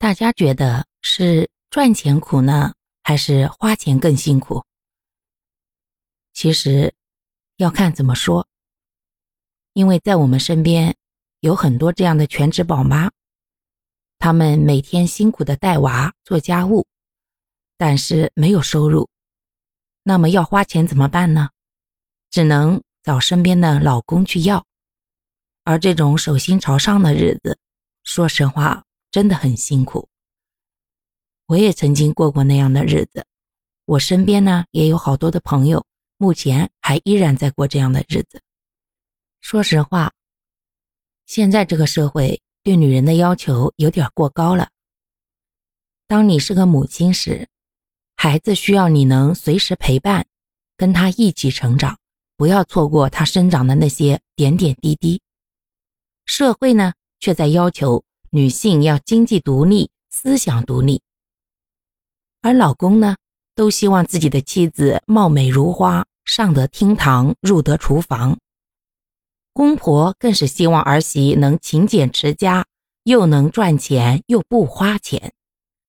大家觉得是赚钱苦呢，还是花钱更辛苦？其实要看怎么说，因为在我们身边有很多这样的全职宝妈，她们每天辛苦的带娃、做家务，但是没有收入，那么要花钱怎么办呢？只能找身边的老公去要，而这种手心朝上的日子，说实话。真的很辛苦，我也曾经过过那样的日子。我身边呢也有好多的朋友，目前还依然在过这样的日子。说实话，现在这个社会对女人的要求有点过高了。当你是个母亲时，孩子需要你能随时陪伴，跟他一起成长，不要错过他生长的那些点点滴滴。社会呢却在要求。女性要经济独立、思想独立，而老公呢，都希望自己的妻子貌美如花，上得厅堂，入得厨房。公婆更是希望儿媳能勤俭持家，又能赚钱又不花钱。